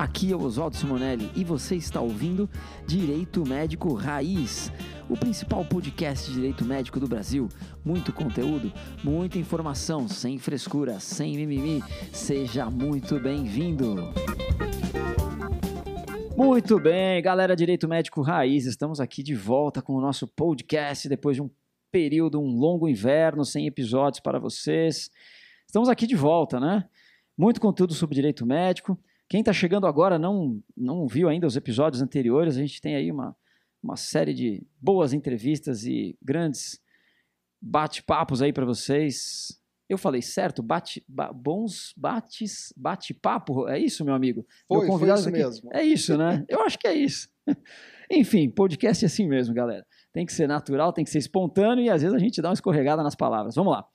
Aqui é o Oswaldo Simonelli e você está ouvindo Direito Médico Raiz, o principal podcast de direito médico do Brasil. Muito conteúdo, muita informação, sem frescura, sem mimimi. Seja muito bem-vindo. Muito bem, galera Direito Médico Raiz, estamos aqui de volta com o nosso podcast depois de um período, um longo inverno sem episódios para vocês. Estamos aqui de volta, né? Muito conteúdo sobre direito médico. Quem está chegando agora não, não viu ainda os episódios anteriores, a gente tem aí uma, uma série de boas entrevistas e grandes bate-papos aí para vocês. Eu falei certo? Bate, ba, bons bates, bate-papo? É isso, meu amigo? Foi, meu foi isso aqui, mesmo. É isso, né? Eu acho que é isso. Enfim, podcast é assim mesmo, galera. Tem que ser natural, tem que ser espontâneo e às vezes a gente dá uma escorregada nas palavras. Vamos lá.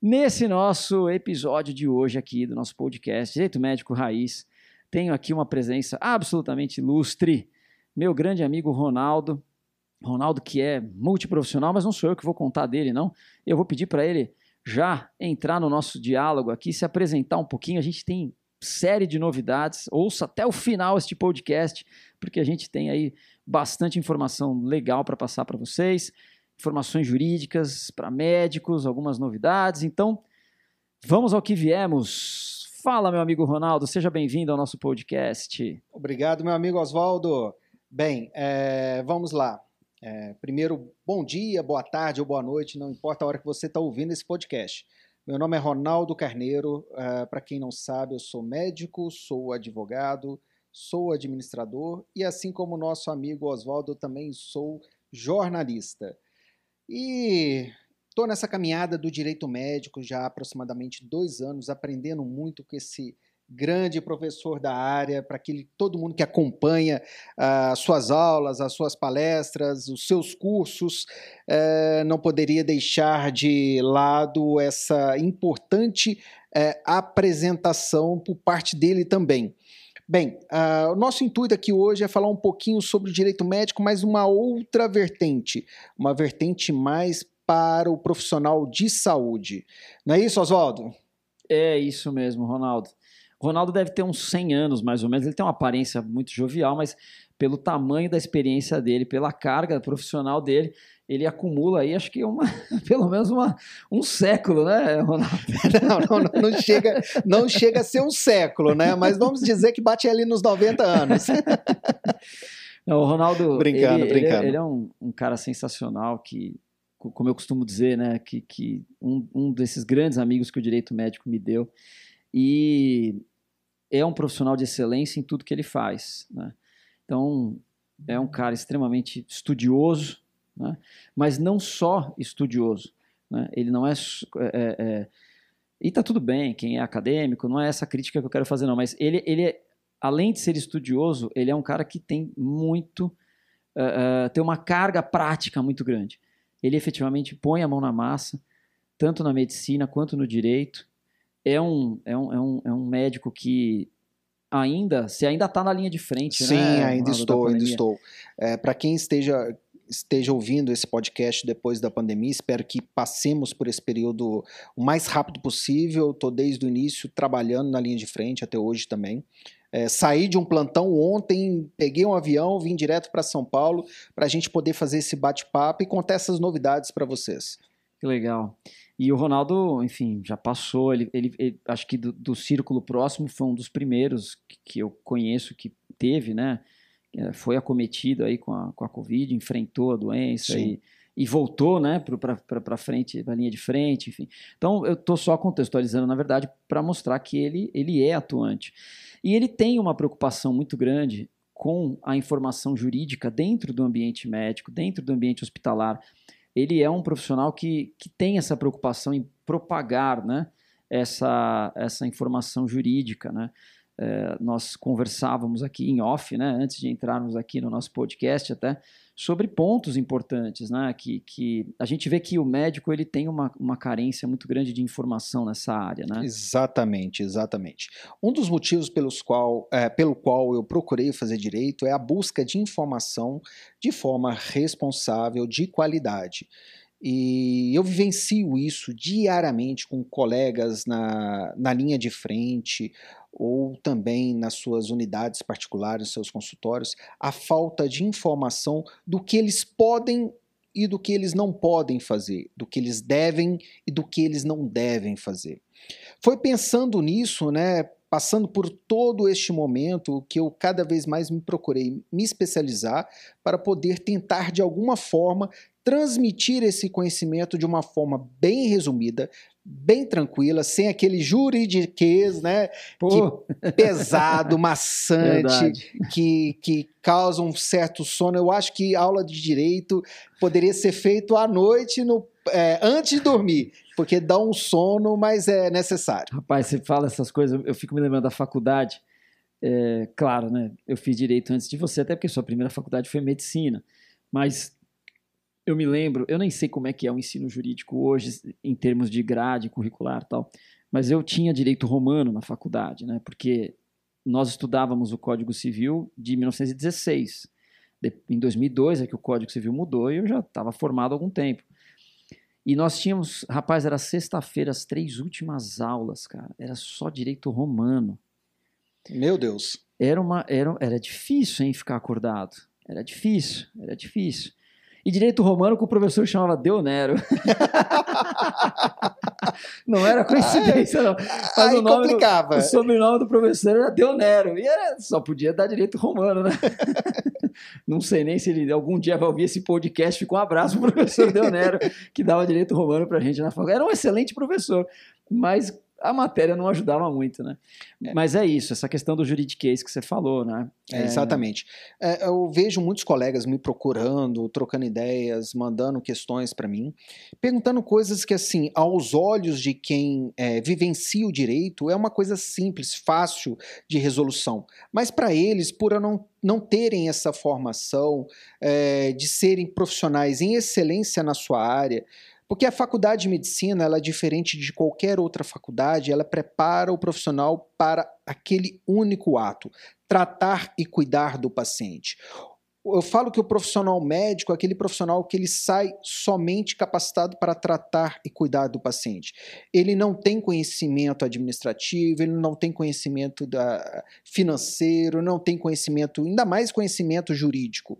Nesse nosso episódio de hoje aqui do nosso podcast Direito Médico Raiz, tenho aqui uma presença absolutamente ilustre, meu grande amigo Ronaldo. Ronaldo, que é multiprofissional, mas não sou eu que vou contar dele, não. Eu vou pedir para ele já entrar no nosso diálogo aqui, se apresentar um pouquinho. A gente tem série de novidades. Ouça até o final este podcast, porque a gente tem aí bastante informação legal para passar para vocês, informações jurídicas para médicos, algumas novidades. Então, vamos ao que viemos. Fala, meu amigo Ronaldo, seja bem-vindo ao nosso podcast. Obrigado, meu amigo Oswaldo. Bem, é, vamos lá. É, primeiro, bom dia, boa tarde ou boa noite, não importa a hora que você está ouvindo esse podcast. Meu nome é Ronaldo Carneiro. Uh, Para quem não sabe, eu sou médico, sou advogado, sou administrador e, assim como o nosso amigo Oswaldo, também sou jornalista. E Estou nessa caminhada do direito médico já há aproximadamente dois anos, aprendendo muito com esse grande professor da área, para aquele todo mundo que acompanha as uh, suas aulas, as suas palestras, os seus cursos, uh, não poderia deixar de lado essa importante uh, apresentação por parte dele também. Bem, uh, o nosso intuito aqui hoje é falar um pouquinho sobre o direito médico, mas uma outra vertente, uma vertente mais para o profissional de saúde. Não é isso, Oswaldo? É isso mesmo, Ronaldo. O Ronaldo deve ter uns 100 anos, mais ou menos. Ele tem uma aparência muito jovial, mas pelo tamanho da experiência dele, pela carga profissional dele, ele acumula aí, acho que uma, pelo menos uma, um século, né, Ronaldo? Não, não, não, chega, não chega a ser um século, né? Mas vamos dizer que bate ali nos 90 anos. Não, o Ronaldo, brincando, ele, brincando. Ele, ele é um, um cara sensacional que como eu costumo dizer, né, que, que um, um desses grandes amigos que o direito médico me deu, e é um profissional de excelência em tudo que ele faz. Né? Então, é um cara extremamente estudioso, né? mas não só estudioso. Né? Ele não é, é, é e tá tudo bem, quem é acadêmico, não é essa crítica que eu quero fazer, não, mas ele, ele é, além de ser estudioso, ele é um cara que tem muito, uh, uh, tem uma carga prática muito grande ele efetivamente põe a mão na massa, tanto na medicina quanto no direito. É um, é um, é um, é um médico que ainda, você ainda está na linha de frente, Sim, né? ainda estou, ainda estou. É, Para quem esteja esteja ouvindo esse podcast depois da pandemia, espero que passemos por esse período o mais rápido possível. Estou desde o início trabalhando na linha de frente até hoje também. É, saí de um plantão ontem, peguei um avião, vim direto para São Paulo para a gente poder fazer esse bate-papo e contar essas novidades para vocês. Que legal. E o Ronaldo, enfim, já passou. Ele, ele, ele acho que do, do, círculo próximo foi um dos primeiros que, que, eu conheço que teve, né? É, foi acometido aí com a, com a Covid, enfrentou a doença e, e, voltou, né, para frente, para a linha de frente, enfim. Então, eu estou só contextualizando, na verdade, para mostrar que ele, ele é atuante. E ele tem uma preocupação muito grande com a informação jurídica dentro do ambiente médico, dentro do ambiente hospitalar. Ele é um profissional que, que tem essa preocupação em propagar né, essa, essa informação jurídica. Né? É, nós conversávamos aqui em off, né, antes de entrarmos aqui no nosso podcast até, sobre pontos importantes, né? Que, que a gente vê que o médico ele tem uma, uma carência muito grande de informação nessa área, né? Exatamente, exatamente. Um dos motivos pelos qual, é, pelo qual eu procurei fazer direito é a busca de informação de forma responsável, de qualidade. E eu vivencio isso diariamente com colegas na, na linha de frente ou também nas suas unidades particulares, seus consultórios, a falta de informação do que eles podem e do que eles não podem fazer, do que eles devem e do que eles não devem fazer. Foi pensando nisso, né, passando por todo este momento que eu cada vez mais me procurei me especializar para poder tentar de alguma forma transmitir esse conhecimento de uma forma bem resumida, bem tranquila, sem aquele juridiquês, né? Que, pesado, maçante, que, que causa um certo sono. Eu acho que aula de direito poderia ser feito à noite, no, é, antes de dormir, porque dá um sono, mas é necessário. Rapaz, você fala essas coisas, eu fico me lembrando da faculdade. É, claro, né? Eu fiz direito antes de você, até porque sua primeira faculdade foi medicina. Mas eu me lembro, eu nem sei como é que é o ensino jurídico hoje, em termos de grade curricular e tal, mas eu tinha direito romano na faculdade, né? Porque nós estudávamos o Código Civil de 1916. em 2002 é que o Código Civil mudou e eu já estava formado há algum tempo. E nós tínhamos, rapaz, era sexta-feira, as três últimas aulas, cara, era só direito romano. Meu Deus. Era, uma, era, era difícil, hein, ficar acordado. Era difícil, era difícil. E direito romano que o professor chamava Deonero. não era coincidência, não. Mas Aí o nome complicava. Do, o sobrenome do professor era Deonero. E era, só podia dar direito romano, né? não sei nem se ele algum dia vai ouvir esse podcast. Fica um abraço pro professor Deonero, que dava direito romano pra gente na faculdade. Era um excelente professor, mas a matéria não ajudava muito, né? É. Mas é isso, essa questão do juridiquês que você falou, né? É, exatamente. É, eu vejo muitos colegas me procurando, trocando ideias, mandando questões para mim, perguntando coisas que, assim, aos olhos de quem é, vivencia o direito, é uma coisa simples, fácil de resolução. Mas para eles, por eu não não terem essa formação, é, de serem profissionais em excelência na sua área, porque a faculdade de medicina, ela é diferente de qualquer outra faculdade, ela prepara o profissional para aquele único ato, tratar e cuidar do paciente. Eu falo que o profissional médico é aquele profissional que ele sai somente capacitado para tratar e cuidar do paciente. Ele não tem conhecimento administrativo, ele não tem conhecimento da, financeiro, não tem conhecimento, ainda mais conhecimento jurídico.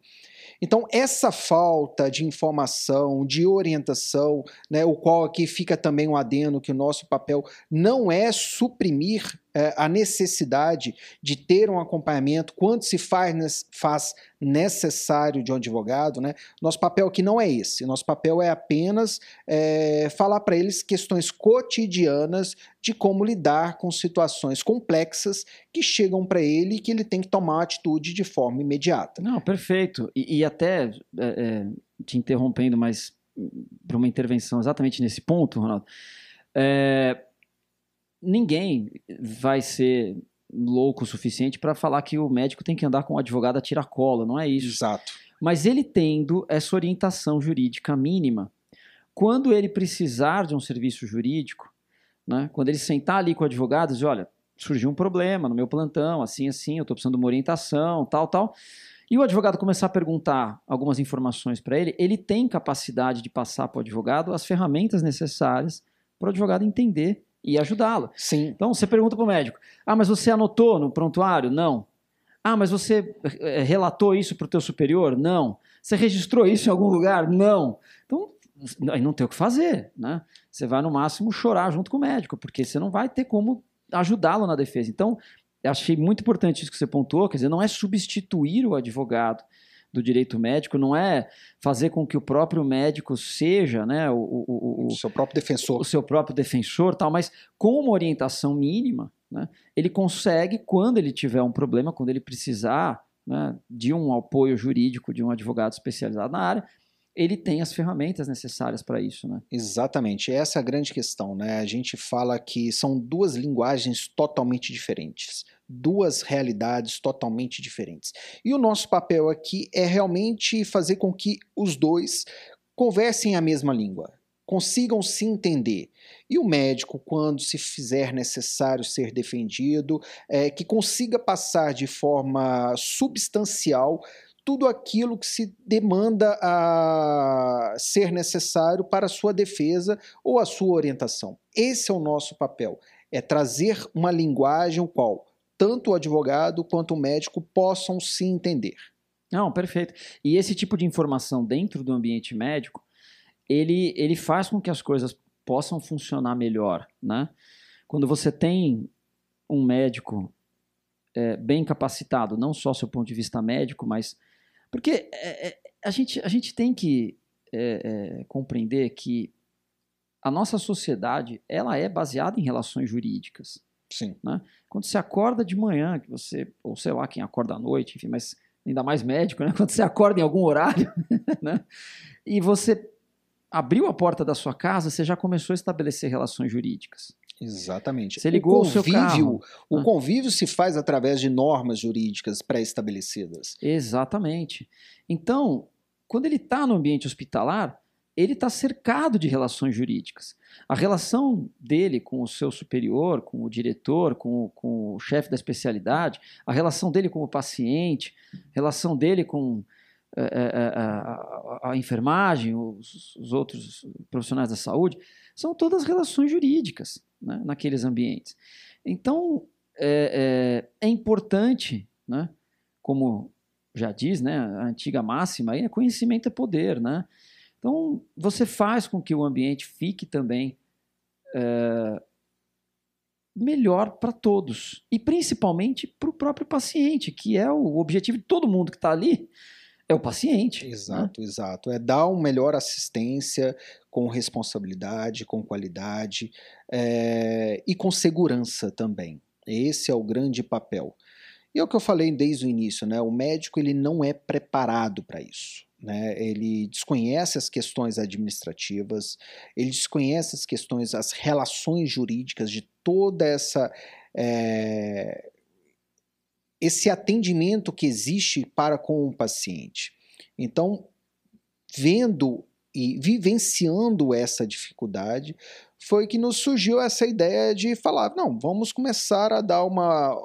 Então, essa falta de informação, de orientação, né, o qual aqui fica também um adendo que o nosso papel não é suprimir é, a necessidade de ter um acompanhamento quando se faz, faz necessário de um advogado, né? Nosso papel aqui não é esse. Nosso papel é apenas é, falar para eles questões cotidianas de como lidar com situações complexas que chegam para ele e que ele tem que tomar uma atitude de forma imediata. Não, perfeito. E, e até é, te interrompendo, mas para uma intervenção exatamente nesse ponto, Ronaldo. É, ninguém vai ser louco o suficiente para falar que o médico tem que andar com o advogado a tiracola, não é isso. Exato. Mas ele tendo essa orientação jurídica mínima, quando ele precisar de um serviço jurídico, né, quando ele sentar ali com o advogado e dizer, olha, surgiu um problema no meu plantão, assim, assim, eu estou precisando de uma orientação, tal, tal, e o advogado começar a perguntar algumas informações para ele, ele tem capacidade de passar para o advogado as ferramentas necessárias para o advogado entender e ajudá-lo. Sim. Então você pergunta para o médico: ah, mas você anotou no prontuário? Não. Ah, mas você é, relatou isso para o teu superior? Não. Você registrou isso em algum lugar? Não. Então, aí não tem o que fazer, né? Você vai no máximo chorar junto com o médico, porque você não vai ter como ajudá-lo na defesa. Então, eu achei muito importante isso que você pontuou, quer dizer, não é substituir o advogado, do direito médico não é fazer com que o próprio médico seja né, o, o, o, o seu próprio defensor. O seu próprio defensor, tal, mas com uma orientação mínima, né, ele consegue, quando ele tiver um problema, quando ele precisar né, de um apoio jurídico, de um advogado especializado na área, ele tem as ferramentas necessárias para isso, né? Exatamente, essa é a grande questão, né? A gente fala que são duas linguagens totalmente diferentes, duas realidades totalmente diferentes. E o nosso papel aqui é realmente fazer com que os dois conversem a mesma língua, consigam se entender. E o médico, quando se fizer necessário ser defendido, é, que consiga passar de forma substancial tudo aquilo que se demanda a ser necessário para a sua defesa ou a sua orientação. Esse é o nosso papel, é trazer uma linguagem qual tanto o advogado quanto o médico possam se entender. Não, perfeito. E esse tipo de informação dentro do ambiente médico, ele, ele faz com que as coisas possam funcionar melhor, né? Quando você tem um médico é, bem capacitado, não só seu ponto de vista médico, mas porque é, é, a, gente, a gente tem que é, é, compreender que a nossa sociedade ela é baseada em relações jurídicas. Sim. Né? Quando você acorda de manhã, que você, ou sei lá, quem acorda à noite, enfim, mas ainda mais médico, né? quando você acorda em algum horário, né? e você abriu a porta da sua casa, você já começou a estabelecer relações jurídicas. Exatamente. Você ligou o convívio, o seu carro. O né? convívio se faz através de normas jurídicas pré-estabelecidas. Exatamente. Então, quando ele está no ambiente hospitalar, ele está cercado de relações jurídicas. A relação dele com o seu superior, com o diretor, com, com o chefe da especialidade, a relação dele com o paciente, relação dele com é, é, a, a, a, enfermagem, os, os, outros profissionais da saúde, são todas relações jurídicas né, naqueles ambientes. Então, é, é, é importante, né, como já diz né, a antiga máxima, aí, conhecimento é poder. Né? Então, você faz com que o ambiente fique também é, melhor para todos, e principalmente para o próprio paciente, que é o objetivo de todo mundo que está ali é o paciente. Exato, né? exato. É dar uma melhor assistência com responsabilidade, com qualidade é, e com segurança também. Esse é o grande papel. E é o que eu falei desde o início, né? O médico ele não é preparado para isso. Né? Ele desconhece as questões administrativas, ele desconhece as questões, as relações jurídicas de toda essa é, esse atendimento que existe para com o paciente. Então, vendo e vivenciando essa dificuldade, foi que nos surgiu essa ideia de falar: não, vamos começar a dar uma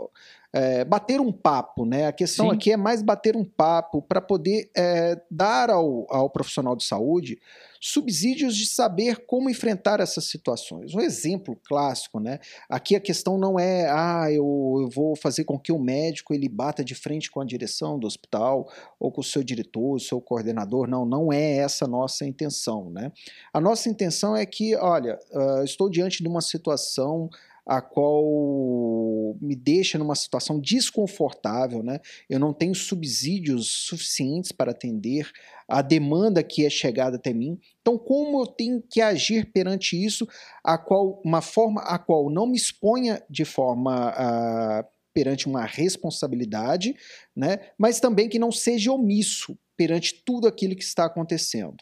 é, bater um papo, né? A questão Sim. aqui é mais bater um papo para poder é, dar ao, ao profissional de saúde subsídios de saber como enfrentar essas situações. Um exemplo clássico, né? Aqui a questão não é, ah, eu, eu vou fazer com que o médico ele bata de frente com a direção do hospital ou com o seu diretor, o seu coordenador. Não, não é essa a nossa intenção, né? A nossa intenção é que, olha, uh, estou diante de uma situação a qual me deixa numa situação desconfortável, né? Eu não tenho subsídios suficientes para atender a demanda que é chegada até mim. Então, como eu tenho que agir perante isso, a qual uma forma a qual não me exponha de forma uh, perante uma responsabilidade, né? Mas também que não seja omisso perante tudo aquilo que está acontecendo.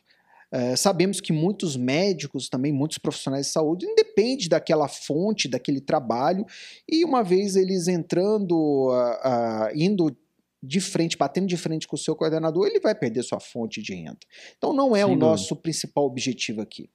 É, sabemos que muitos médicos, também muitos profissionais de saúde, independe daquela fonte, daquele trabalho, e uma vez eles entrando, uh, uh, indo de frente, batendo de frente com o seu coordenador, ele vai perder sua fonte de renda. Então não é Sem o nosso principal objetivo aqui.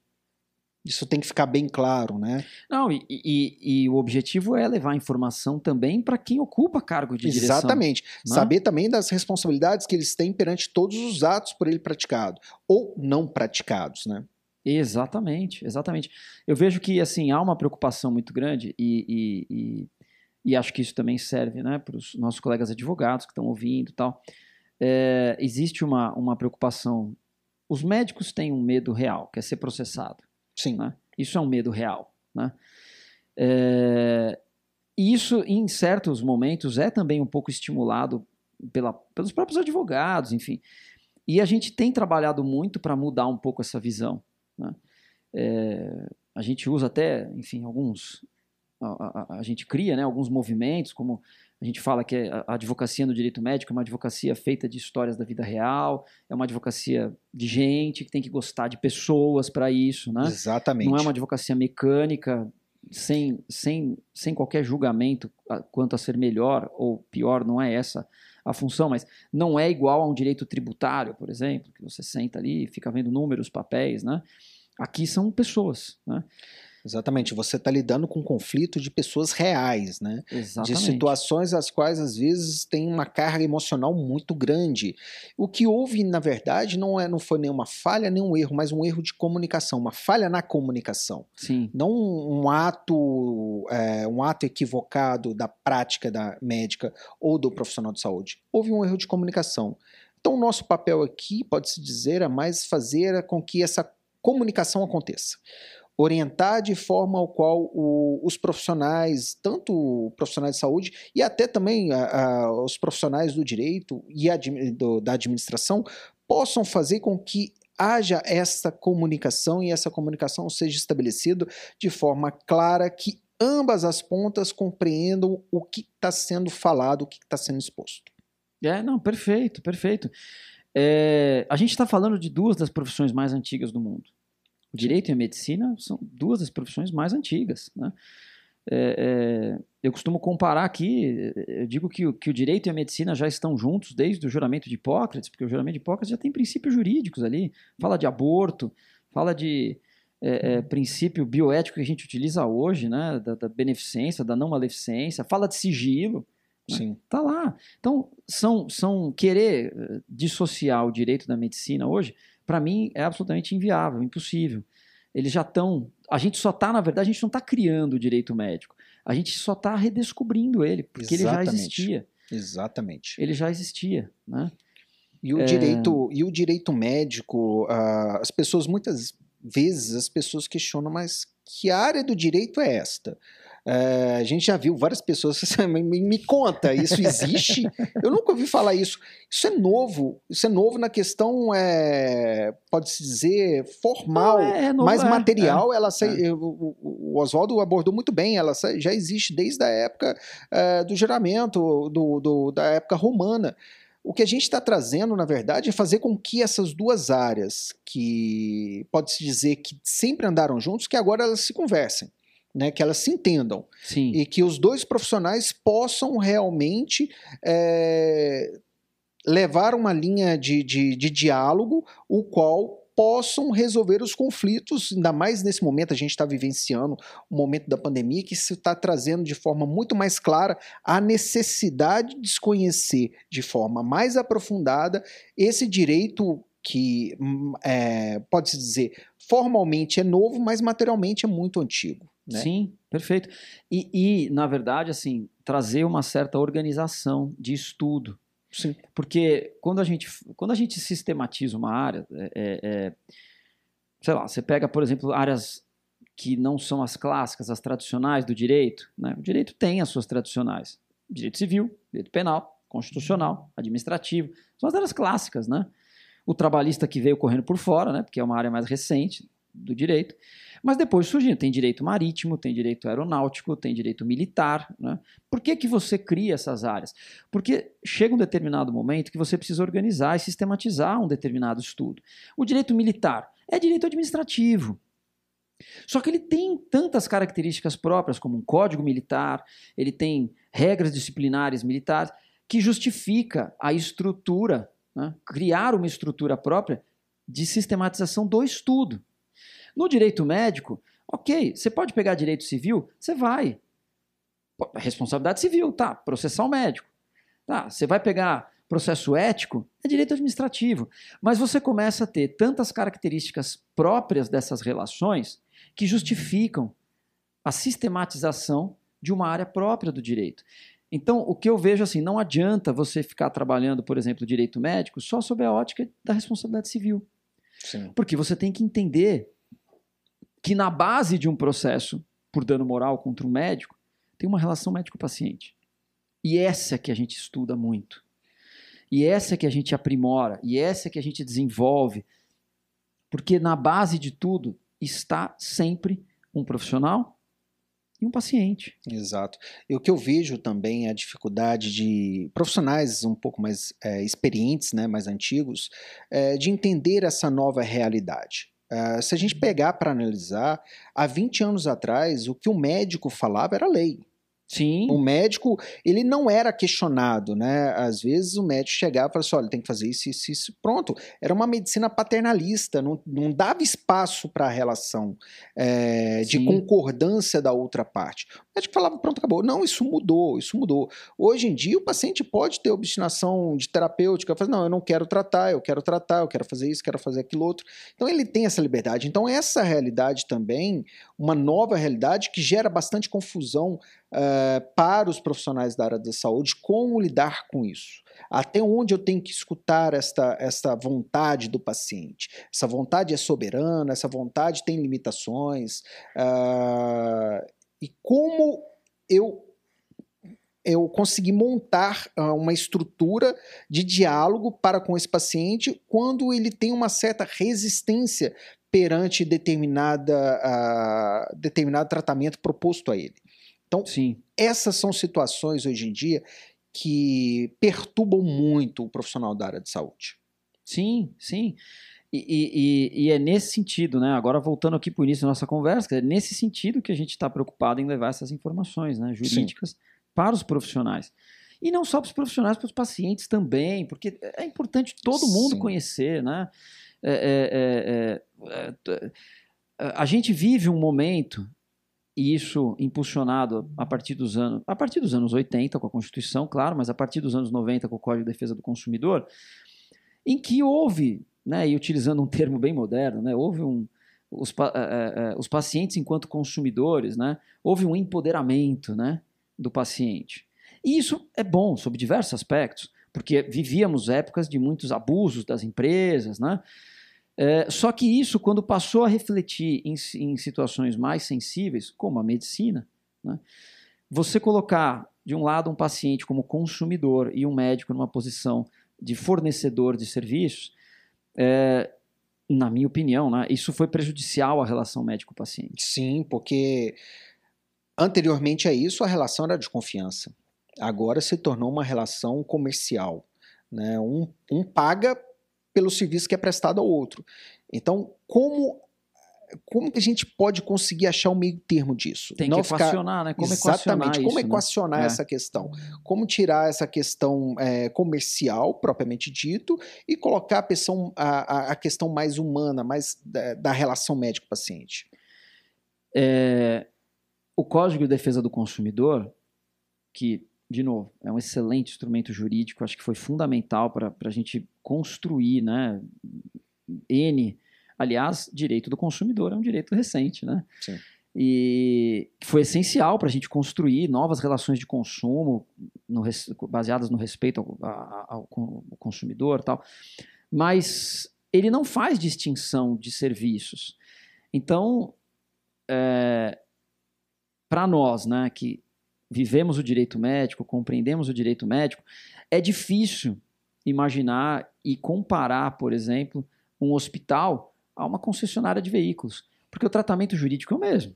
Isso tem que ficar bem claro, né? Não, e, e, e o objetivo é levar informação também para quem ocupa cargo de direção. Exatamente. Né? Saber também das responsabilidades que eles têm perante todos os atos por ele praticado ou não praticados, né? Exatamente, exatamente. Eu vejo que assim há uma preocupação muito grande e, e, e, e acho que isso também serve, né, para os nossos colegas advogados que estão ouvindo, e tal. É, existe uma, uma preocupação. Os médicos têm um medo real, que é ser processado. Sim. Né? Isso é um medo real. Né? É, isso, em certos momentos, é também um pouco estimulado pela, pelos próprios advogados, enfim. E a gente tem trabalhado muito para mudar um pouco essa visão. Né? É, a gente usa até, enfim, alguns. A, a, a, gente cria né, alguns movimentos, como a gente fala que a advocacia no direito médico é uma advocacia feita de histórias da vida real, é uma advocacia de gente que tem que gostar de pessoas para isso, né? Exatamente. Não é uma advocacia mecânica, sem, sem, sem qualquer julgamento quanto a ser melhor ou pior, não é essa a função, mas não é igual a um direito tributário, por exemplo, que você senta ali e fica vendo números, papéis, né? Aqui são pessoas, né? Exatamente, você está lidando com um conflito de pessoas reais, né? Exatamente. De situações as quais às vezes tem uma carga emocional muito grande. O que houve, na verdade, não, é, não foi nenhuma falha, nem um erro, mas um erro de comunicação, uma falha na comunicação. Sim. Não um ato, é, um ato equivocado da prática da médica ou do profissional de saúde. Houve um erro de comunicação. Então, o nosso papel aqui, pode-se dizer, é mais fazer com que essa comunicação aconteça orientar de forma ao qual o, os profissionais, tanto profissionais de saúde e até também a, a, os profissionais do direito e do, da administração, possam fazer com que haja essa comunicação e essa comunicação seja estabelecida de forma clara que ambas as pontas compreendam o que está sendo falado, o que está sendo exposto. É, não, perfeito, perfeito. É, a gente está falando de duas das profissões mais antigas do mundo. O direito e a medicina são duas das profissões mais antigas. Né? É, é, eu costumo comparar aqui, eu digo que o, que o direito e a medicina já estão juntos desde o juramento de Hipócrates, porque o juramento de Hipócrates já tem princípios jurídicos ali, fala de aborto, fala de é, é princípio bioético que a gente utiliza hoje, né, da, da beneficência, da não maleficência, fala de sigilo. Né? Sim. Tá lá. Então, são, são querer eh, dissociar o direito da medicina hoje para mim é absolutamente inviável, impossível. Eles já estão. A gente só está, na verdade, a gente não está criando o direito médico. A gente só está redescobrindo ele, porque Exatamente. ele já existia. Exatamente. Ele já existia, né? E o, é... direito, e o direito médico, uh, as pessoas muitas vezes as pessoas questionam, mas que área do direito é esta? Uh, a gente já viu várias pessoas. Me, me conta, isso existe? Eu nunca ouvi falar isso. Isso é novo. Isso é novo na questão, é, pode-se dizer, formal, é, é novo, mas é, material. É. ela é. o, o Oswaldo abordou muito bem. Ela já existe desde a época uh, do juramento, do, do, da época romana. O que a gente está trazendo, na verdade, é fazer com que essas duas áreas, que pode-se dizer que sempre andaram juntos, que agora elas se conversem né, que elas se entendam Sim. e que os dois profissionais possam realmente é, levar uma linha de, de, de diálogo, o qual possam resolver os conflitos, ainda mais nesse momento a gente está vivenciando o momento da pandemia, que se está trazendo de forma muito mais clara a necessidade de desconhecer de forma mais aprofundada esse direito que hum, é, pode-se dizer formalmente é novo, mas materialmente é muito antigo. Né? Sim, perfeito. E, e, na verdade, assim, trazer uma certa organização de estudo. Sim. Porque quando a gente, quando a gente sistematiza uma área, é, é, é, sei lá, você pega, por exemplo, áreas que não são as clássicas, as tradicionais do direito, né? o direito tem as suas tradicionais. Direito civil, direito penal, constitucional, administrativo, são as áreas clássicas, né? O trabalhista que veio correndo por fora, né? Porque é uma área mais recente do direito. Mas depois surgindo, tem direito marítimo, tem direito aeronáutico, tem direito militar. Né? Por que, que você cria essas áreas? Porque chega um determinado momento que você precisa organizar e sistematizar um determinado estudo. O direito militar é direito administrativo. Só que ele tem tantas características próprias, como um código militar, ele tem regras disciplinares militares, que justifica a estrutura, né? criar uma estrutura própria de sistematização do estudo. No direito médico, ok, você pode pegar direito civil, você vai. Responsabilidade civil, tá, processar o médico. Tá, você vai pegar processo ético, é direito administrativo. Mas você começa a ter tantas características próprias dessas relações que justificam a sistematização de uma área própria do direito. Então, o que eu vejo assim, não adianta você ficar trabalhando, por exemplo, direito médico só sob a ótica da responsabilidade civil. Sim. Porque você tem que entender que na base de um processo por dano moral contra um médico tem uma relação médico-paciente. E essa é que a gente estuda muito. E essa é que a gente aprimora, e essa é que a gente desenvolve. Porque na base de tudo está sempre um profissional e um paciente. Exato. E o que eu vejo também é a dificuldade de profissionais um pouco mais é, experientes, né, mais antigos, é, de entender essa nova realidade. Uh, se a gente pegar para analisar, há 20 anos atrás, o que o médico falava era lei. Sim. O médico, ele não era questionado, né? Às vezes o médico chegava e falava assim: olha, tem que fazer isso, isso, isso. Pronto. Era uma medicina paternalista, não, não dava espaço para a relação é, de concordância da outra parte. O médico falava: pronto, acabou. Não, isso mudou, isso mudou. Hoje em dia, o paciente pode ter obstinação de terapêutica, fazer, não, eu não quero tratar, eu quero tratar, eu quero fazer isso, quero fazer aquilo outro. Então ele tem essa liberdade. Então, essa realidade também, uma nova realidade que gera bastante confusão uh, para os profissionais da área da saúde, como lidar com isso. Até onde eu tenho que escutar esta, esta vontade do paciente? Essa vontade é soberana, essa vontade tem limitações. Uh, e como eu eu consegui montar uh, uma estrutura de diálogo para com esse paciente quando ele tem uma certa resistência perante determinada, uh, determinado tratamento proposto a ele. Então, Sim. essas são situações hoje em dia que perturbam muito o profissional da área de saúde. Sim, sim. E, e, e, é nesse sentido, né? Agora voltando aqui para o início da nossa conversa, é nesse sentido que a gente está preocupado em levar essas informações né, jurídicas Sim. para os profissionais. E não só para os profissionais, para os pacientes também, porque é importante todo mundo Sim. conhecer, né? É, é, é, a gente vive um momento e isso impulsionado a partir dos anos a partir dos anos 80 com a Constituição, claro, mas a partir dos anos 90 com o Código de Defesa do Consumidor, em que houve, né, e utilizando um termo bem moderno, né, houve um os, é, é, os pacientes enquanto consumidores, né, houve um empoderamento, né, do paciente. E isso é bom sob diversos aspectos, porque vivíamos épocas de muitos abusos das empresas, né? É, só que isso, quando passou a refletir em, em situações mais sensíveis, como a medicina, né? você colocar de um lado um paciente como consumidor e um médico numa posição de fornecedor de serviços, é, na minha opinião, né, isso foi prejudicial à relação médico-paciente. Sim, porque anteriormente a isso a relação era de confiança. Agora se tornou uma relação comercial. Né? Um, um paga pelo serviço que é prestado ao outro. Então, como como que a gente pode conseguir achar o um meio termo disso? Tem Não que ficar... equacionar, né? Como Exatamente, como isso, equacionar né? essa questão? Como tirar essa questão é, comercial, propriamente dito, e colocar a, questão, a, a questão mais humana, mais da, da relação médico-paciente? É, o Código de Defesa do Consumidor, que de novo, é um excelente instrumento jurídico, acho que foi fundamental para a gente construir, né, N, aliás, direito do consumidor é um direito recente, né? Sim. E foi essencial para a gente construir novas relações de consumo no, baseadas no respeito ao, ao, ao consumidor tal. Mas ele não faz distinção de serviços. Então, é, para nós, né, que vivemos o direito médico, compreendemos o direito médico, é difícil imaginar e comparar, por exemplo, um hospital a uma concessionária de veículos, porque o tratamento jurídico é o mesmo.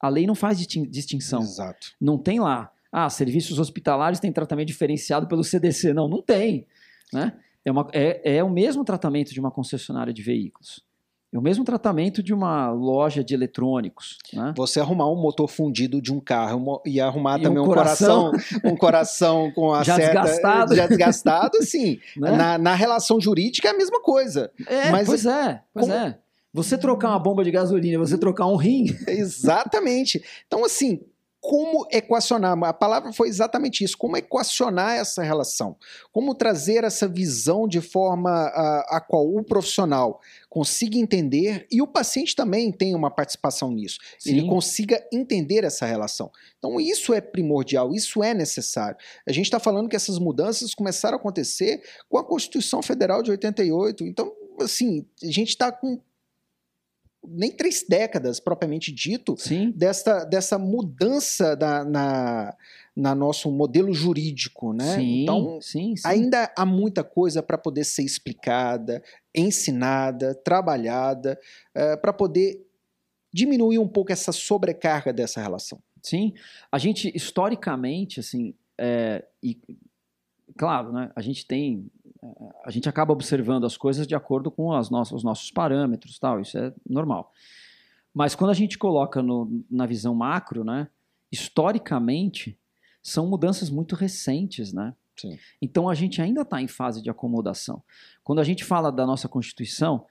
A lei não faz distinção. Exato. Não tem lá, ah, serviços hospitalares têm tratamento diferenciado pelo CDC. Não, não tem. Né? É, uma, é, é o mesmo tratamento de uma concessionária de veículos. É o mesmo tratamento de uma loja de eletrônicos. Né? Você arrumar um motor fundido de um carro e arrumar e também um coração, um coração com a já certa, desgastado, já desgastado, sim. né? na, na, relação jurídica é a mesma coisa. É, Mas pois é, pois como... é. Você trocar uma bomba de gasolina, você trocar um rim. Exatamente. Então, assim, como equacionar, a palavra foi exatamente isso, como equacionar essa relação, como trazer essa visão de forma a, a qual o profissional consiga entender e o paciente também tem uma participação nisso, Sim. ele consiga entender essa relação. Então isso é primordial, isso é necessário. A gente está falando que essas mudanças começaram a acontecer com a Constituição Federal de 88, então assim, a gente está com nem três décadas, propriamente dito, Sim. Dessa, dessa mudança da, na, na nosso modelo jurídico, né? Sim, então, sim, sim. ainda há muita coisa para poder ser explicada, ensinada, trabalhada, uh, para poder diminuir um pouco essa sobrecarga dessa relação. Sim, a gente historicamente, assim, é, e claro, né, a gente tem a gente acaba observando as coisas de acordo com as nossas, os nossos parâmetros, tal, isso é normal. Mas quando a gente coloca no, na visão macro, né, historicamente, são mudanças muito recentes, né? Sim. Então a gente ainda está em fase de acomodação. Quando a gente fala da nossa Constituição,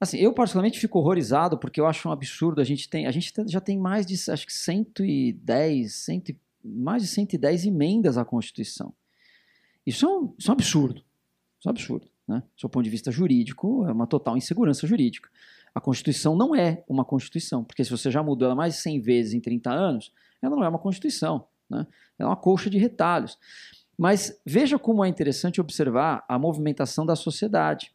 assim, eu particularmente fico horrorizado porque eu acho um absurdo. A gente tem, a gente já tem mais de, acho que 110, 100, mais de 110 emendas à Constituição. Isso é um, isso é um absurdo. Isso é um absurdo. Né? Do ponto de vista jurídico, é uma total insegurança jurídica. A Constituição não é uma Constituição, porque se você já mudou ela mais de 100 vezes em 30 anos, ela não é uma Constituição. Né? Ela é uma colcha de retalhos. Mas veja como é interessante observar a movimentação da sociedade.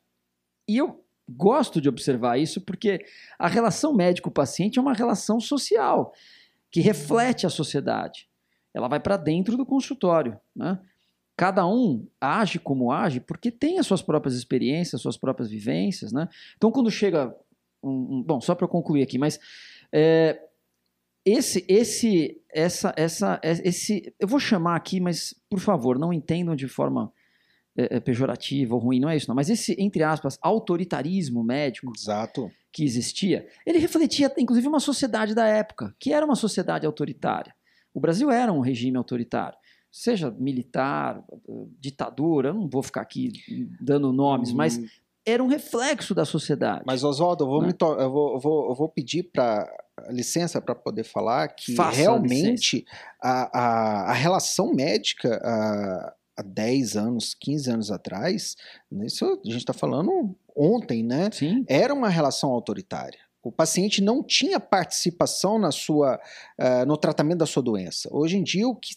E eu gosto de observar isso porque a relação médico-paciente é uma relação social que reflete a sociedade. Ela vai para dentro do consultório. Né? Cada um age como age porque tem as suas próprias experiências, as suas próprias vivências. Né? Então, quando chega. Um, um, bom, só para concluir aqui, mas é, esse, esse, essa, essa, esse, eu vou chamar aqui, mas por favor, não entendam de forma é, pejorativa ou ruim, não é isso, não. Mas esse, entre aspas, autoritarismo médico Exato. que existia, ele refletia, inclusive, uma sociedade da época, que era uma sociedade autoritária. O Brasil era um regime autoritário, seja militar, ditadura, eu não vou ficar aqui dando nomes, hum. mas era um reflexo da sociedade. Mas, Oswaldo, eu vou, né? eu vou, eu vou, eu vou pedir para licença para poder falar que Faça realmente a, a, a, relação médica a, há 10 anos, 15 anos atrás, isso a gente está falando ontem, né? Sim. Era uma relação autoritária. O paciente não tinha participação na sua, uh, no tratamento da sua doença. Hoje em dia, o que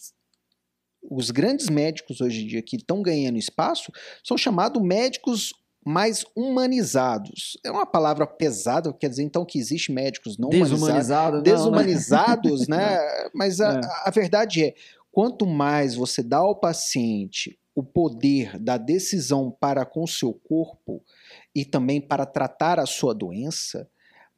os grandes médicos hoje em dia que estão ganhando espaço são chamados médicos mais humanizados. É uma palavra pesada, quer dizer então que existe médicos não Desumanizado, humanizados, desumanizados, né? Mas a, é. a verdade é, quanto mais você dá ao paciente o poder da decisão para com seu corpo e também para tratar a sua doença,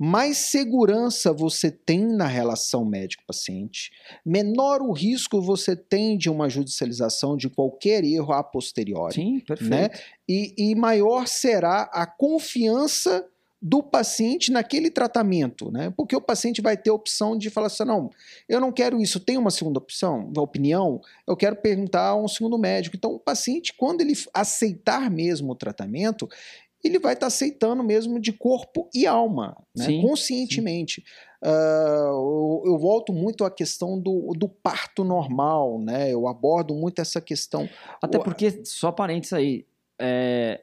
mais segurança você tem na relação médico-paciente, menor o risco você tem de uma judicialização de qualquer erro a posteriori. Sim, perfeito. Né? E, e maior será a confiança do paciente naquele tratamento, né? Porque o paciente vai ter a opção de falar assim: não, eu não quero isso, tem uma segunda opção, uma opinião, eu quero perguntar a um segundo médico. Então, o paciente, quando ele aceitar mesmo o tratamento, ele vai estar tá aceitando mesmo de corpo e alma, né? sim, conscientemente. Sim. Uh, eu, eu, volto muito à questão do, do parto normal, né? Eu abordo muito essa questão. Até porque, só parênteses aí, é,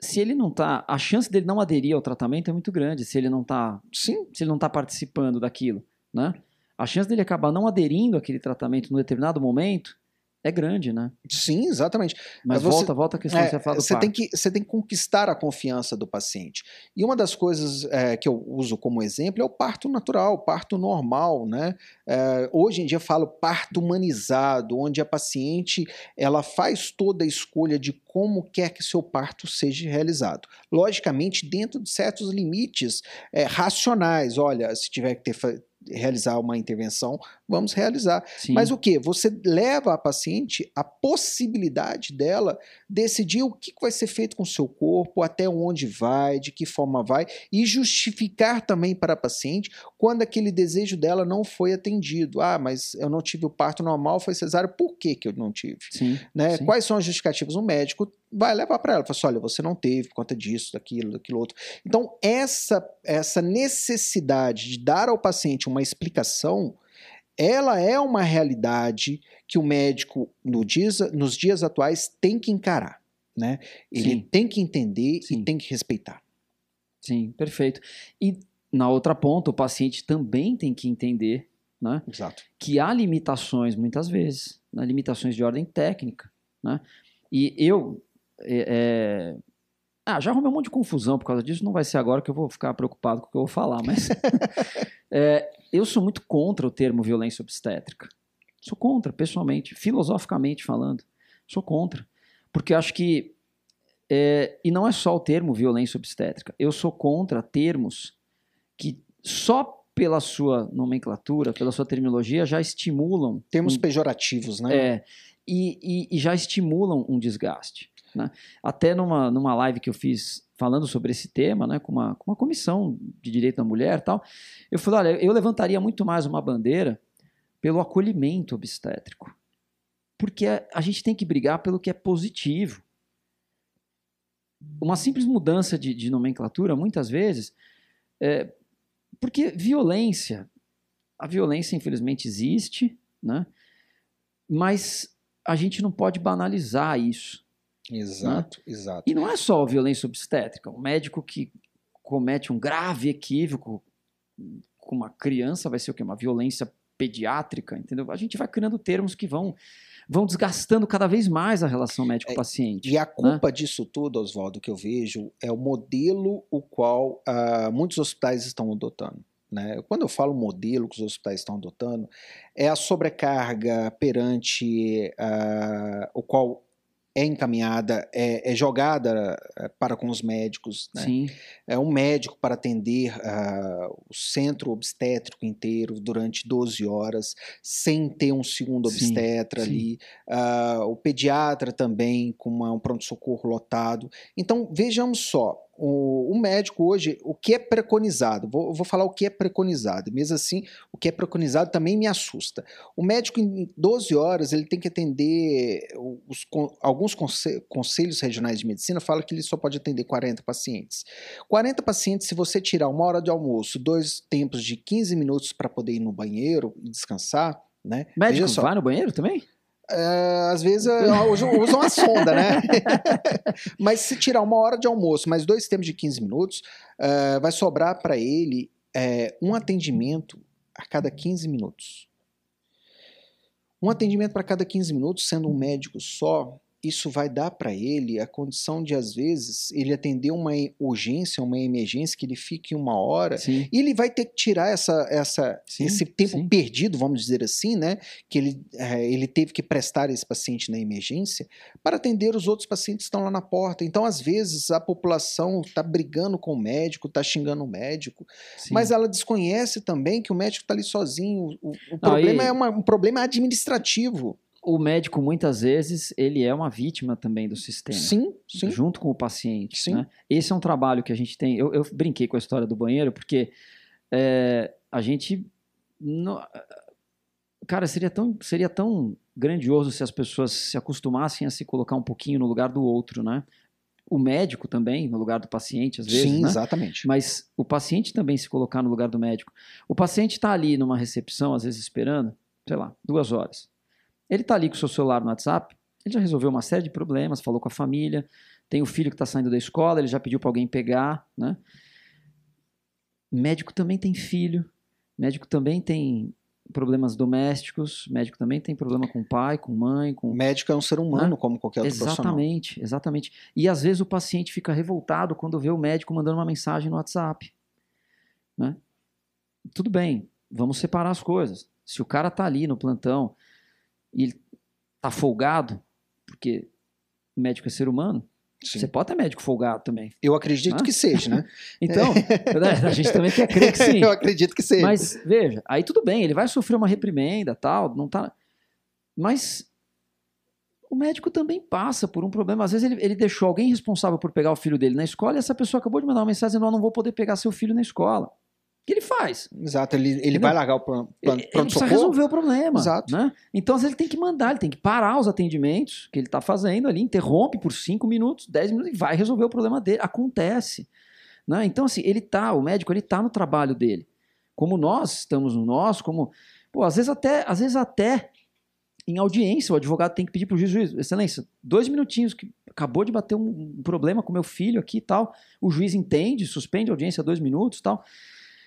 se ele não tá, a chance dele não aderir ao tratamento é muito grande, se ele não tá, sim, se ele não tá participando daquilo, né? A chance dele acabar não aderindo àquele tratamento num determinado momento é grande, né? Sim, exatamente. Mas, você, volta, volta a questão é, que você fala do você tem que Você tem que conquistar a confiança do paciente. E uma das coisas é, que eu uso como exemplo é o parto natural, o parto normal, né? É, hoje em dia eu falo parto humanizado, onde a paciente ela faz toda a escolha de como quer que seu parto seja realizado. Logicamente, dentro de certos limites é, racionais. Olha, se tiver que ter realizar uma intervenção, vamos realizar. Sim. Mas o que? Você leva a paciente a possibilidade dela decidir o que vai ser feito com o seu corpo, até onde vai, de que forma vai, e justificar também para a paciente quando aquele desejo dela não foi atendido. Ah, mas eu não tive o parto normal, foi cesárea, por que, que eu não tive? Sim, né? sim. Quais são as justificativas? O médico vai levar para ela, fala assim, olha, você não teve por conta disso, daquilo, daquilo outro. Então, essa, essa necessidade de dar ao paciente uma explicação, ela é uma realidade que o médico, no dias, nos dias atuais, tem que encarar. Né? Ele Sim. tem que entender Sim. e tem que respeitar. Sim, perfeito. E na outra ponta, o paciente também tem que entender né, Exato. que há limitações, muitas vezes, né, limitações de ordem técnica. Né? E eu, é. Ah, já arrumei um monte de confusão por causa disso, não vai ser agora que eu vou ficar preocupado com o que eu vou falar, mas é, eu sou muito contra o termo violência obstétrica. Sou contra, pessoalmente, filosoficamente falando. Sou contra. Porque acho que. É, e não é só o termo violência obstétrica. Eu sou contra termos que só pela sua nomenclatura, pela sua terminologia, já estimulam. Termos um, pejorativos, né? É. E, e, e já estimulam um desgaste. Né? Até numa, numa live que eu fiz falando sobre esse tema, né, com, uma, com uma comissão de direito da mulher tal, eu falei, olha, eu levantaria muito mais uma bandeira pelo acolhimento obstétrico. Porque a, a gente tem que brigar pelo que é positivo. Uma simples mudança de, de nomenclatura, muitas vezes, é, porque violência, a violência infelizmente existe, né? mas a gente não pode banalizar isso. Exato, né? exato. E não é só a violência obstétrica. O médico que comete um grave equívoco com uma criança vai ser o quê? Uma violência pediátrica, entendeu? A gente vai criando termos que vão vão desgastando cada vez mais a relação médico-paciente. É, e a culpa né? disso tudo, Oswaldo, que eu vejo, é o modelo o qual uh, muitos hospitais estão adotando. Né? Quando eu falo modelo que os hospitais estão adotando, é a sobrecarga perante uh, o qual é encaminhada, é, é, jogada eh, para com os médicos. Né? Sim. É um médico para atender uh, o centro obstétrico inteiro durante 12 horas, sem ter um segundo sim, obstetra sim. ali. Uh, o pediatra também com uma, um pronto-socorro lotado. Então, vejamos só, o, o, médico hoje, o que é preconizado? Vou, vou falar o que é preconizado, mesmo assim, o que é preconizado também me assusta. O médico, em 12 horas, ele tem que atender os, alguns conselhos regionais de medicina, fala que ele só pode atender 40 pacientes. 40 pacientes, se você tirar uma hora de almoço, dois tempos de 15 minutos para poder ir no banheiro e descansar, né? Médico vai no banheiro também? É, às vezes usam a sonda, né? Mas se tirar uma hora de almoço, mais dois tempos de 15 minutos, uh, vai sobrar para ele uh, um atendimento a cada 15 minutos. Um atendimento para cada 15 minutos, sendo um médico só, isso vai dar para ele a condição de, às vezes, ele atender uma urgência, uma emergência, que ele fique uma hora, sim. e ele vai ter que tirar essa, essa, sim, esse tempo sim. perdido, vamos dizer assim, né? Que ele, é, ele teve que prestar esse paciente na emergência para atender os outros pacientes que estão lá na porta. Então, às vezes, a população está brigando com o médico, está xingando o médico, mas ela desconhece também que o médico está ali sozinho. O, o problema e... é uma, um problema administrativo o médico muitas vezes ele é uma vítima também do sistema. Sim, sim. Junto com o paciente. Sim. Né? Esse é um trabalho que a gente tem. Eu, eu brinquei com a história do banheiro porque é, a gente, no, cara, seria tão seria tão grandioso se as pessoas se acostumassem a se colocar um pouquinho no lugar do outro, né? O médico também, no lugar do paciente, às vezes. Sim, né? exatamente. Mas o paciente também se colocar no lugar do médico. O paciente está ali numa recepção, às vezes esperando, sei lá, duas horas. Ele está ali com o seu celular no WhatsApp, ele já resolveu uma série de problemas, falou com a família, tem o filho que está saindo da escola, ele já pediu para alguém pegar, né? Médico também tem filho, médico também tem problemas domésticos, médico também tem problema com pai, com mãe, com médico é um ser humano né? como qualquer outro exatamente, profissional. Exatamente, E às vezes o paciente fica revoltado quando vê o médico mandando uma mensagem no WhatsApp, né? Tudo bem, vamos separar as coisas. Se o cara tá ali no plantão, e ele tá folgado, porque médico é ser humano, Sim. Você pode ter médico folgado também. Eu acredito que seja, né? então, a gente também quer crer que sim. Eu acredito que seja. Mas, veja, aí tudo bem, ele vai sofrer uma reprimenda, tal, não tá... Mas o médico também passa por um problema. Às vezes ele, ele deixou alguém responsável por pegar o filho dele na escola e essa pessoa acabou de mandar uma mensagem dizendo, oh, não vou poder pegar seu filho na escola que ele faz. Exato, ele, ele vai largar o plano, plano ele, ele precisa resolver o problema. Exato. Né? Então, às vezes, ele tem que mandar, ele tem que parar os atendimentos que ele está fazendo ali, interrompe por 5 minutos, 10 minutos e vai resolver o problema dele. Acontece. Né? Então, assim, ele tá, o médico, ele tá no trabalho dele. Como nós estamos no nosso, como. Pô, às vezes até, às vezes até em audiência, o advogado tem que pedir para o juiz, excelência, dois minutinhos, que acabou de bater um problema com meu filho aqui e tal. O juiz entende, suspende a audiência dois minutos tal.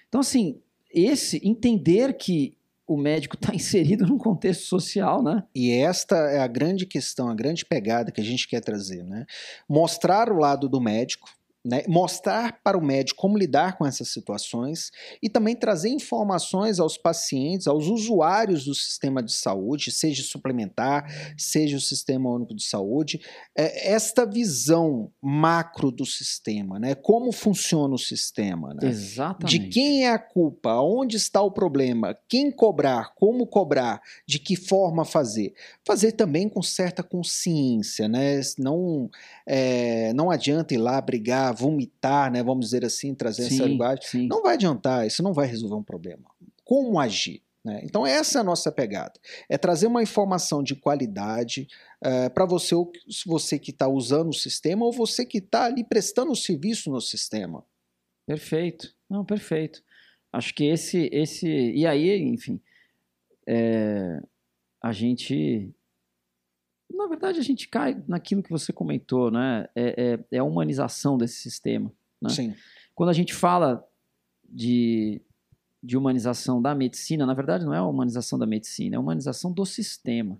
Então, assim, esse entender que o médico está inserido num contexto social, né? E esta é a grande questão, a grande pegada que a gente quer trazer, né? Mostrar o lado do médico, né, mostrar para o médico como lidar com essas situações e também trazer informações aos pacientes, aos usuários do sistema de saúde, seja suplementar, seja o sistema único de saúde, é, esta visão macro do sistema, né, como funciona o sistema, né, Exatamente. de quem é a culpa, onde está o problema, quem cobrar, como cobrar, de que forma fazer, fazer também com certa consciência, né, não é, não adianta ir lá brigar vomitar, né, vamos dizer assim, trazer sim, essa linguagem, sim. não vai adiantar, isso não vai resolver um problema. Como agir? Né? Então, essa é a nossa pegada. É trazer uma informação de qualidade é, para você, você que está usando o sistema ou você que está ali prestando serviço no sistema. Perfeito. Não, perfeito. Acho que esse. esse e aí, enfim, é, a gente. Na verdade, a gente cai naquilo que você comentou, né? É, é, é a humanização desse sistema. Né? Sim. Quando a gente fala de de humanização da medicina, na verdade não é a humanização da medicina, é a humanização do sistema.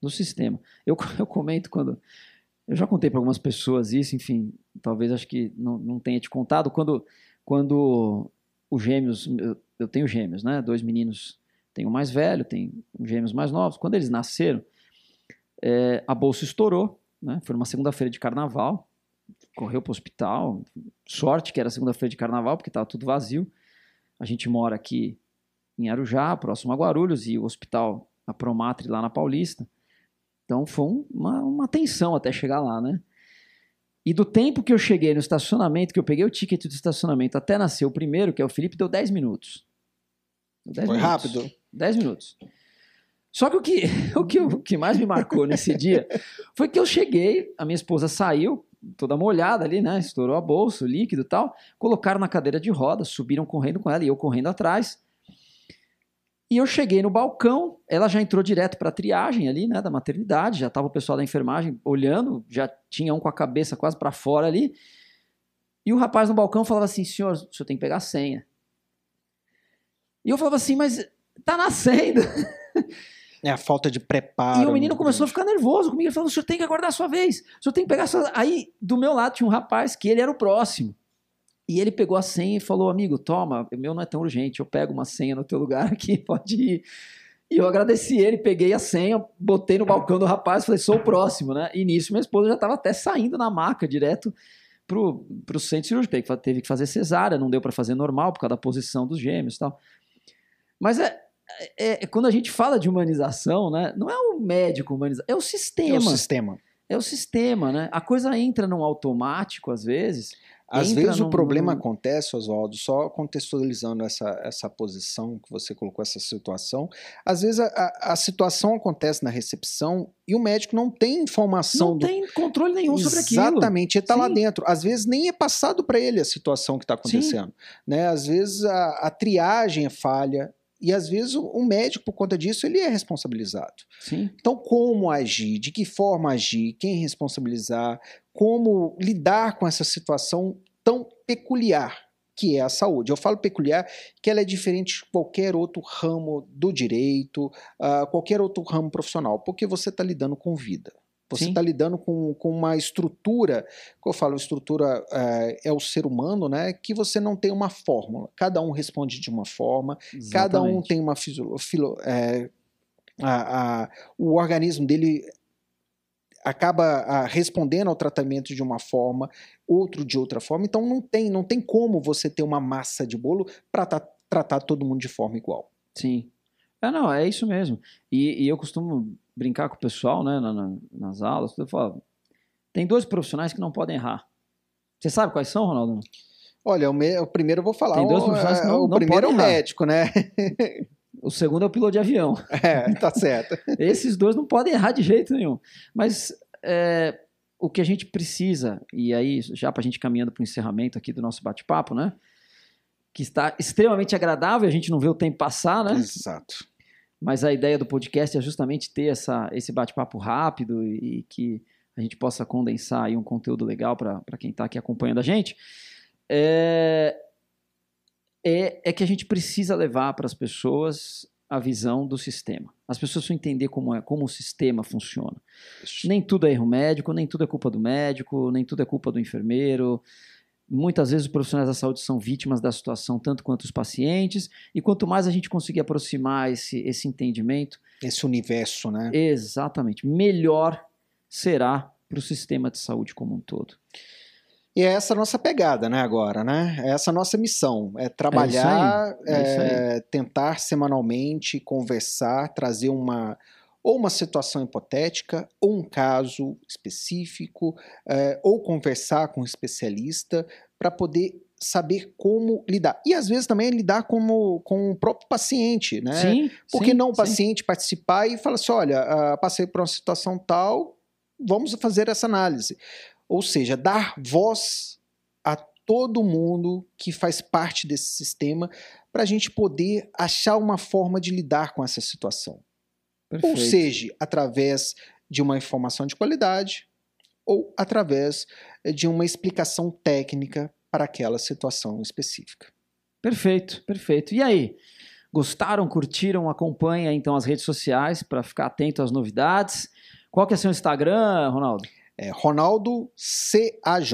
Do sistema. Eu, eu comento quando. Eu já contei para algumas pessoas isso, enfim, talvez acho que não, não tenha te contado. Quando, quando os gêmeos. Eu, eu tenho gêmeos, né? Dois meninos. Tenho um mais velho, tem gêmeos mais novos. Quando eles nasceram, é, a bolsa estourou. Né? Foi numa segunda-feira de carnaval. Correu para o hospital. Sorte que era segunda-feira de carnaval, porque estava tudo vazio. A gente mora aqui em Arujá, próximo a Guarulhos, e o hospital, a Promatre, lá na Paulista. Então foi uma, uma tensão até chegar lá, né? E do tempo que eu cheguei no estacionamento, que eu peguei o ticket do estacionamento até nascer o primeiro, que é o Felipe, deu 10 minutos. Deu 10 foi minutos. rápido. 10 minutos. Só que o que, o que o que mais me marcou nesse dia foi que eu cheguei, a minha esposa saiu, toda molhada ali, né? Estourou a bolsa, o líquido e tal. Colocaram na cadeira de rodas, subiram correndo com ela e eu correndo atrás. E eu cheguei no balcão, ela já entrou direto para a triagem ali, né, da maternidade, já estava o pessoal da enfermagem olhando, já tinha um com a cabeça quase para fora ali. E o rapaz no balcão falava assim: "Senhor, o senhor tem que pegar a senha". E eu falava assim: "Mas tá nascendo". É a falta de preparo. E o menino começou grande. a ficar nervoso comigo. Ele falou: o senhor tem que aguardar a sua vez. O senhor tem que pegar a sua. Aí, do meu lado, tinha um rapaz que ele era o próximo. E ele pegou a senha e falou: amigo, toma, o meu não é tão urgente, eu pego uma senha no teu lugar aqui, pode ir. E eu agradeci ele, peguei a senha, botei no balcão do rapaz, falei, sou o próximo, né? E nisso minha esposa já estava até saindo na maca direto pro, pro centro cirúrgico. Teve que fazer cesárea, não deu para fazer normal por causa da posição dos gêmeos e tal. Mas é, é, é, quando a gente fala de humanização, né, não é o médico humanizar, é o sistema. É o sistema. É o sistema, né? A coisa entra num automático às vezes. Às vezes num, o problema acontece, Oswaldo, só contextualizando essa, essa posição que você colocou, essa situação. Às vezes a, a, situação acontece na recepção e o médico não tem informação. Não do... tem controle nenhum sobre aquilo. Exatamente, ele está lá dentro. Às vezes nem é passado para ele a situação que está acontecendo. Né? Às vezes a, a triagem é falha, e às vezes o, médico, por conta disso, ele é responsabilizado. Sim. Então, como agir, de que forma agir, quem responsabilizar, como lidar com essa situação tão peculiar que é a saúde. Eu falo peculiar que ela é diferente de qualquer outro ramo do direito, uh, qualquer outro ramo profissional, porque você está lidando com vida. Você está lidando com, com uma estrutura, que eu falo, estrutura é, é, o ser humano, né? Que você não tem uma fórmula. Cada um responde de uma forma, Exatamente. cada um tem uma filo, filo é, a, a, o organismo dele acaba a, respondendo ao tratamento de uma forma, outro de outra forma. Então não tem, não tem como você ter uma massa de bolo para tratar todo mundo de forma igual. Sim. É, não, é isso mesmo. E, e eu costumo brincar com o pessoal, né, na, na, nas aulas, eu falo, tem dois profissionais que não podem errar. Você sabe quais são, Ronaldo? Olha, o, me, o primeiro eu vou falar. Tem dois profissionais que não, o não primeiro é o médico, né? o segundo é o piloto de avião. É, tá certo. Esses dois não podem errar de jeito nenhum. Mas é, o que a gente precisa, e aí já para a gente caminhando para o encerramento aqui do nosso bate-papo, né? Que está extremamente agradável, a gente não vê o tempo passar, né? Exato. Mas a ideia do podcast é justamente ter essa, esse bate-papo rápido e, e, que a gente possa condensar aí um conteúdo legal para quem está aqui acompanhando a gente. É, é, é que a gente precisa levar para as pessoas a visão do sistema. As pessoas precisam entender como, é, como o sistema funciona. Nem tudo é erro médico, nem tudo é culpa do médico, nem tudo é culpa do enfermeiro. Muitas vezes os profissionais da saúde são vítimas da situação, tanto quanto os pacientes, e quanto mais a gente conseguir aproximar esse, esse entendimento. Esse universo, né? Exatamente. Melhor será para o sistema de saúde como um todo. E é essa a nossa pegada, né, agora, né? É essa a nossa missão, é trabalhar, é é é, tentar semanalmente conversar, trazer uma, ou uma situação hipotética, ou um caso específico, é, ou conversar com um especialista para poder saber como lidar. E às vezes também lidar como, com o próprio paciente, né? Sim. Por que sim, não o sim. paciente participar e falar assim: olha, ah, passei por uma situação tal, vamos fazer essa análise. Ou seja, dar voz a todo mundo que faz parte desse sistema para a gente poder achar uma forma de lidar com essa situação. Ou Perfeito. seja, através de uma informação de qualidade ou através de uma explicação técnica para aquela situação específica. Perfeito, perfeito. E aí? Gostaram, curtiram? Acompanha então as redes sociais para ficar atento às novidades. Qual que é seu Instagram, Ronaldo? É Ronaldo CAJ.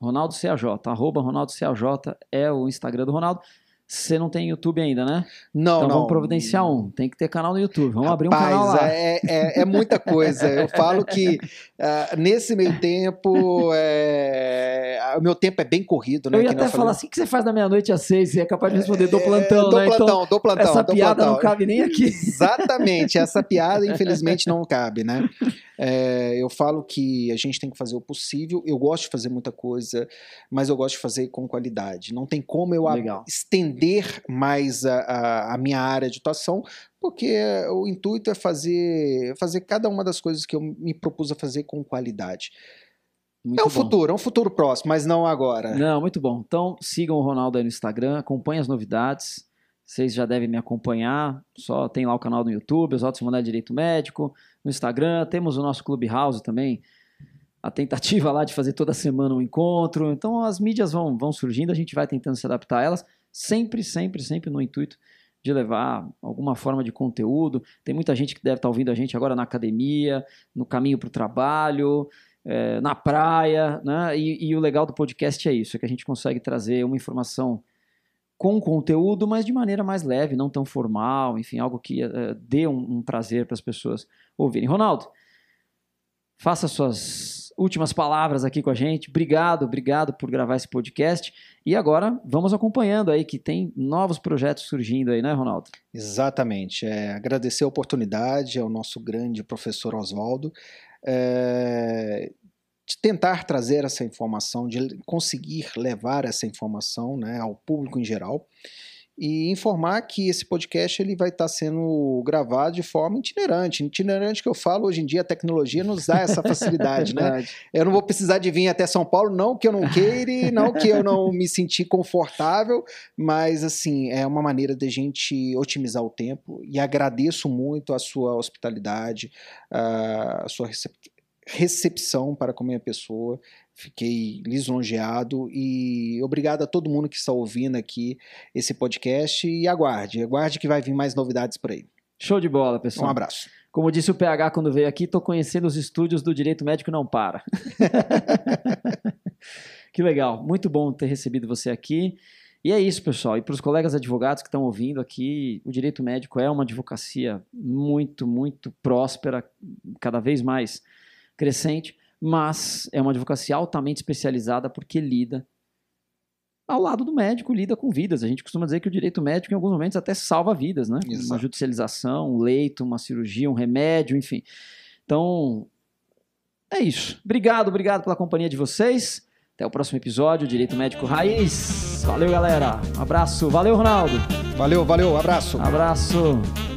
Ronaldo CAJ, arroba Ronaldo CAJ é o Instagram do Ronaldo. Você não tem YouTube ainda, né? Não, então não. vamos providenciar um. Tem que ter canal no YouTube. Vamos abrir um Rapaz, canal lá. É, é, é muita coisa. Eu falo que ah, nesse meio tempo, é, o meu tempo é bem corrido, né? Eu ia até falar assim que você faz da meia-noite às seis, você é capaz de responder, É, plantão, dou né? plantão, então, dou plantão, essa dou piada plantão. não cabe nem aqui. Exatamente, essa piada infelizmente não cabe, né? É, eu falo que a gente tem que fazer o possível. Eu gosto de fazer muita coisa, mas eu gosto de fazer com qualidade. Não tem como eu Legal. estender mais a, a- a minha área de atuação, porque o intuito é fazer, fazer cada uma das coisas que eu me propus a fazer com qualidade. Muito é um bom. futuro, é um futuro próximo, mas não agora. Não, muito bom. Então sigam o Ronaldo aí no Instagram, acompanhem as novidades. Vocês já devem me acompanhar. Só tem lá o canal no YouTube, os Autos Mandar Direito Médico, no Instagram. Temos o nosso Clubhouse também. A tentativa lá de fazer toda semana um encontro. Então as mídias vão, vão surgindo, a gente vai tentando se adaptar a elas, sempre, sempre, sempre no intuito de levar alguma forma de conteúdo. Tem muita gente que deve estar ouvindo a gente agora na academia, no caminho para o trabalho, eh, na praia, né? E, e o legal do podcast é isso, é que a gente consegue trazer uma informação com conteúdo, mas de maneira mais leve, não tão formal, enfim, algo que eh, dê um, um prazer para as pessoas ouvirem. Ronaldo, faça suas últimas palavras aqui com a gente. Obrigado, obrigado por gravar esse podcast. E agora vamos acompanhando aí que tem novos projetos surgindo aí, né, Ronaldo? Exatamente. É, agradecer a oportunidade ao nosso grande professor Oswaldo é, de tentar trazer essa informação, de conseguir levar essa informação né, ao público em geral e informar que esse podcast ele vai estar sendo gravado de forma itinerante. Itinerante que eu falo hoje em dia a tecnologia nos dá essa facilidade, né? Eu não vou precisar de vir até São Paulo, não que eu não queira, não que eu não me sentir confortável, mas assim, é uma maneira de a gente otimizar o tempo e agradeço muito a sua hospitalidade, a sua recep- recepção para com a minha pessoa. Fiquei lisonjeado e obrigado a todo mundo que está ouvindo aqui esse podcast e aguarde, aguarde que vai vir mais novidades por aí. Show de bola, Um pessoal. abraço. Como disse o PH quando veio aqui, estou conhecendo os estúdios do Direito Médico Não Para. que legal, muito bom ter recebido você aqui. E é isso, pessoal. E para os colegas advogados que estão ouvindo aqui, o direito médico é uma advocacia muito, muito próspera, cada vez mais crescente, mas é uma advocacia altamente especializada porque lida ao lado do médico, lida com vidas. A gente costuma dizer que o direito médico, em alguns momentos, até salva vidas, né? Uma Exato. judicialização, um leito, uma cirurgia, um remédio, enfim. Então, é isso. Obrigado, obrigado pela companhia de vocês. Até o próximo episódio, Direito Médico Raiz. Valeu, galera. Um abraço. Valeu, Ronaldo. Valeu, valeu, abraço. Abraço.